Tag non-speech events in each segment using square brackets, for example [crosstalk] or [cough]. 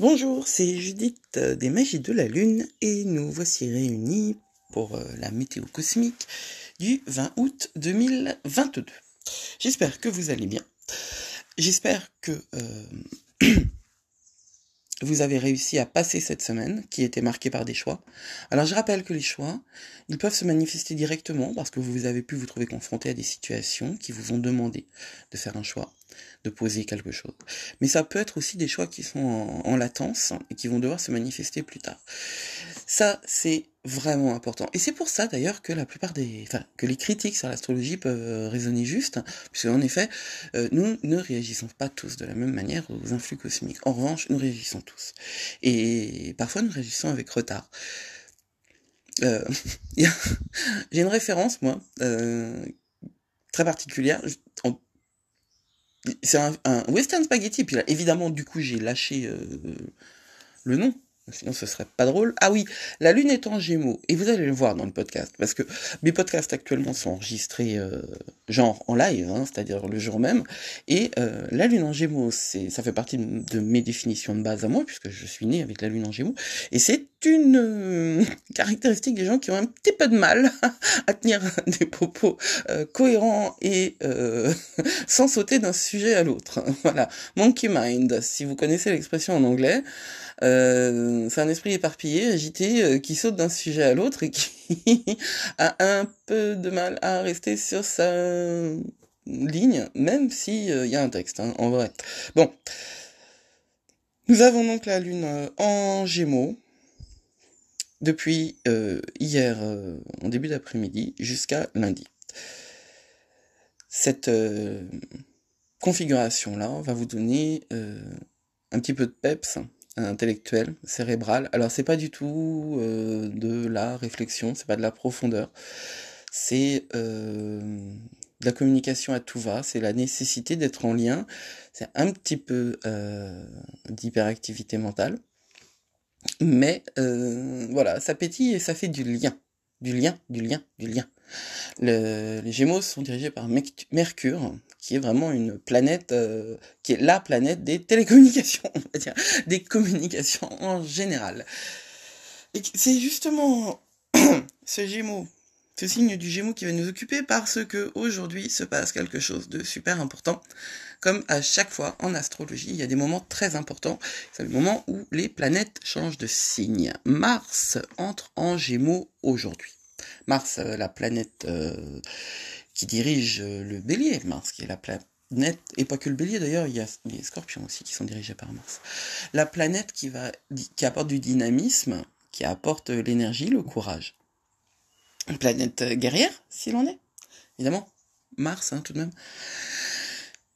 Bonjour, c'est Judith des Magies de la Lune et nous voici réunis pour euh, la météo cosmique du 20 août 2022. J'espère que vous allez bien. J'espère que euh, [clears throat] vous avez réussi à passer cette semaine qui était marquée par des choix. Alors je rappelle que les choix, ils peuvent se manifester directement parce que vous avez pu vous trouver confronté à des situations qui vous ont demandé de faire un choix de poser quelque chose. Mais ça peut être aussi des choix qui sont en, latence et qui vont devoir se manifester plus tard. Ça, c'est vraiment important. Et c'est pour ça d'ailleurs que la plupart des, enfin, que les critiques sur l'astrologie peuvent raisonner juste, puisque en effet, euh, nous ne réagissons pas tous de la même manière aux influx cosmiques. En revanche, nous réagissons tous. Et parfois, nous réagissons avec retard. Euh, [laughs] [laughs] J'ai une référence, moi, euh, très particulière. C'est un, western spaghetti. Puis là, évidemment, du coup, j'ai lâché euh, le nom. Sinon, ce serait pas drôle. Ah oui, la lune est en gémeaux. Et vous allez le voir dans le podcast. Parce que mes podcasts actuellement sont enregistrés euh, genre en live, hein, c'est-à-dire le jour même. Et euh, la lune en gémeaux, ça fait partie de, mes définitions de base à moi, puisque je suis né avec la lune en gémeaux. Et c'est une euh, [laughs] caractéristique des gens qui ont un petit peu de mal [laughs] à tenir [laughs] des propos cohérents et sans sauter d'un sujet à l'autre. voilà. Monkey mind, si vous connaissez l'expression en anglais. Euh, c'est un esprit éparpillé, agité, euh, qui saute d'un sujet à l'autre et qui a un peu de mal à rester sur sa ligne, même s'il euh, y a un texte, hein, en vrai. Bon. Nous avons donc la Lune en Gémeaux depuis hier en début d'après-midi jusqu'à lundi. Cette configuration-là va vous donner un petit peu de peps intellectuel, cérébral. Alors c'est pas du tout euh, de la réflexion, c'est pas de la profondeur, c'est euh, de la communication à tout va, c'est la nécessité d'être en lien, c'est un petit peu euh, d'hyperactivité mentale, mais voilà, ça pétille et ça fait du lien, du lien, du lien, du lien. les Gémeaux sont dirigés par Mercure, qui est vraiment une planète, euh, qui est la planète des télécommunications, [laughs] on va dire, des communications en général. Et c'est justement [clears throat] ce Gémeaux, signe du Gémeaux qui va nous occuper parce que aujourd'hui se passe quelque chose de super important. Comme à chaque fois en astrologie, il y a des moments très importants. C'est le moment où les planètes changent de signe. Mars entre en Gémeaux aujourd'hui. Mars, euh, la planète euh, qui dirige euh, le bélier, Mars, qui est la planète, et pas que le bélier d'ailleurs, il y a les scorpions aussi qui sont dirigés par Mars. La planète qui, va, qui apporte du dynamisme, qui apporte l'énergie, le courage. Planète euh, guerrière, s'il en est, évidemment. Mars, hein, tout de même.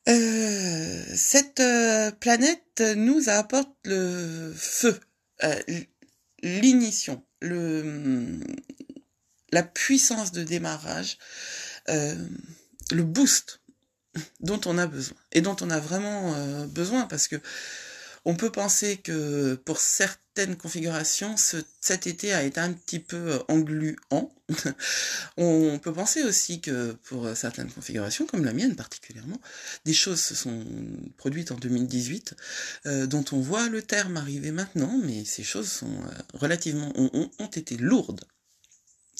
Euh, cette planète nous apporte le feu, l'ignition, le, la puissance de démarrage, euh, le boost dont on a besoin et dont on a vraiment euh, besoin parce que on peut penser que pour certaines configurations, cet été a été un petit peu euh, engluant. [laughs] on peut penser aussi que pour certaines configurations, comme la mienne particulièrement, des choses se sont produites en 2018 dont on voit le terme arriver maintenant, mais ces choses sont relativement ont, été lourdes.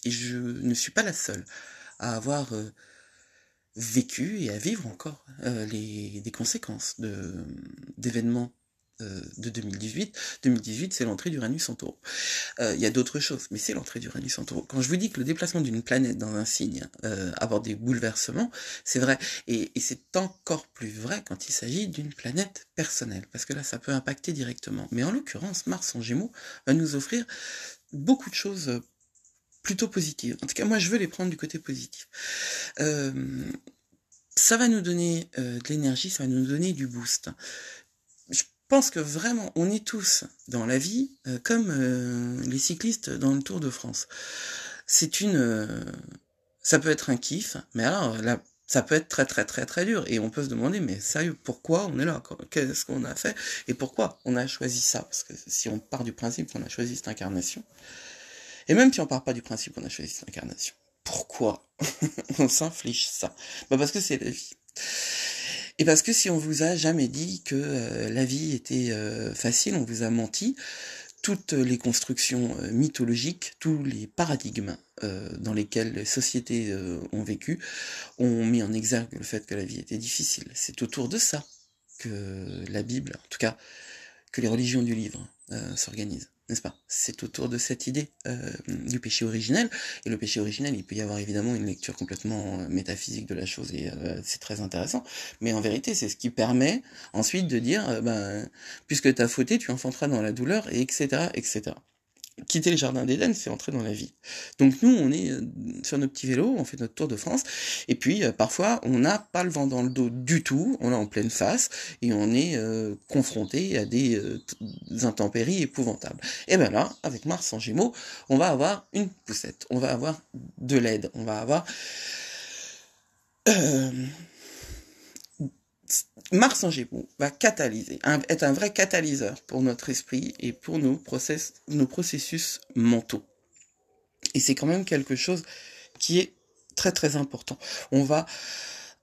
Et je ne suis pas la seule à avoir euh, vécu et à vivre encore euh, les, des conséquences d'événements euh, de 2018. 2018, c'est l'entrée d'Uranus en taureau. Il y a d'autres choses, mais c'est l'entrée d'Uranus en taureau. Quand je vous dis que le déplacement d'une planète dans un signe apporte des bouleversements, c'est vrai. Et, c'est encore plus vrai quand il s'agit d'une planète personnelle, parce que là, ça peut impacter directement. Mais en l'occurrence, Mars en Gémeaux va nous offrir beaucoup de choses plutôt positives. En tout cas, moi, je veux les prendre du côté positif. Euh, ça va nous donner euh, de l'énergie, ça va nous donner du boost. Pense que vraiment, on est tous dans la vie euh, comme les cyclistes dans le Tour de France. C'est une, ça peut être un kiff, mais alors là, ça peut être très très très très dur. Et on peut se demander mais sérieux pourquoi on est là? Qu'est-ce qu'on a fait? Et pourquoi on a choisi ça? Parce que si on part du principe qu'on a choisi cette incarnation et même si on part pas du principe qu'on a choisi cette incarnation, pourquoi [laughs] on s'inflige ça? Bah Parce que c'est la vie. Et parce que si on vous a jamais dit que la vie était facile, on vous a menti, toutes les constructions euh, mythologiques, tous les paradigmes euh, dans lesquels les sociétés euh, ont vécu, ont mis en exergue le fait que la vie était difficile. C'est autour de ça que la Bible, en tout cas, que les religions du livre s'organisent n'est-ce pas? C'est autour de cette idée euh, du péché originel. Et le péché originel, il peut y avoir évidemment une lecture complètement euh, métaphysique de la chose, et euh, c'est très intéressant. Mais en vérité, c'est ce qui permet ensuite de dire, ben, puisque tu as fauté, tu enfanteras dans la douleur, et etc., etc quitter le jardin d'Éden, c'est entrer dans la vie. Donc nous, on est euh, sur nos petits vélos, on fait notre tour de France, et puis euh, parfois, on n'a pas le vent dans le dos du tout, on est en pleine face, et on est euh, confronté à des, intempéries épouvantables. Et bien là, avec Mars en Gémeaux, on va avoir une poussette, on va avoir de l'aide, on va avoir... Mars en Gémeaux va catalyser, être un vrai catalyseur pour notre esprit et pour nos, process, nos processus mentaux. Et c'est quand même quelque chose qui est très très important. On va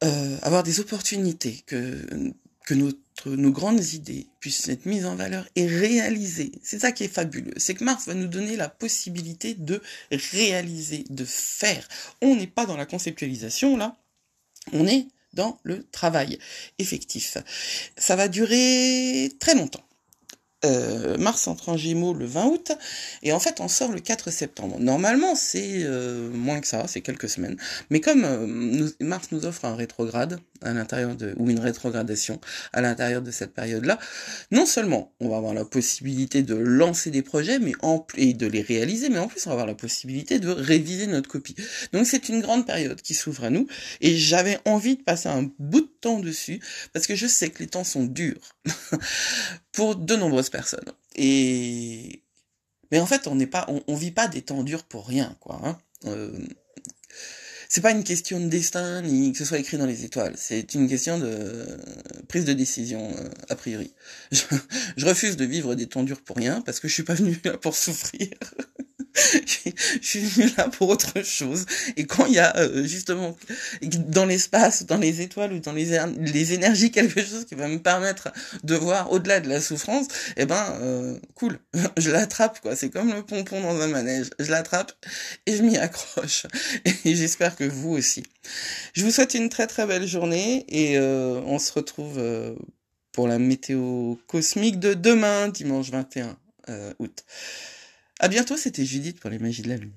euh, avoir des opportunités que, que notre, nos grandes idées puissent être mises en valeur et réalisées. C'est ça qui est fabuleux. C'est que Mars va nous donner la possibilité de réaliser, de faire. On n'est pas dans la conceptualisation là. On est dans le travail effectif. Ça va durer très longtemps. Euh, Mars entre en Gémeaux le 20 août et en fait on sort le 4 septembre. Normalement c'est euh, moins que ça, c'est quelques semaines. Mais comme euh, Mars nous offre un rétrograde à l'intérieur de ou une rétrogradation à l'intérieur de cette période-là, non seulement on va avoir la possibilité de lancer des projets mais en et de les réaliser, mais en plus on va avoir la possibilité de réviser notre copie. Donc c'est une grande période qui s'ouvre à nous et j'avais envie de passer un bout de temps dessus parce que je sais que les temps sont durs [laughs] pour de nombreuses personnes. Et mais en fait, on n'est pas, on, vit pas des temps durs pour rien, quoi. Hein. Euh, c'est pas une question de destin ni que ce soit écrit dans les étoiles. C'est une question de prise de décision euh, a priori. [laughs] Je, refuse de vivre des temps durs pour rien parce que je suis pas venu là pour souffrir. [laughs] [laughs] suis venu là pour autre chose. Et quand il y a euh, justement dans l'espace, dans les étoiles ou dans les, les énergies [laughs] quelque chose qui va me permettre de voir au-delà de la souffrance, eh ben euh, cool, [laughs] je l'attrape quoi. C'est comme le pompon dans un manège. Je l'attrape et je m'y accroche. Et j'espère que vous aussi. Je vous souhaite une très très belle journée et euh, on se retrouve pour la météo cosmique de demain, dimanche 21 août. À bientôt, c'était Judith pour les magies de la lune.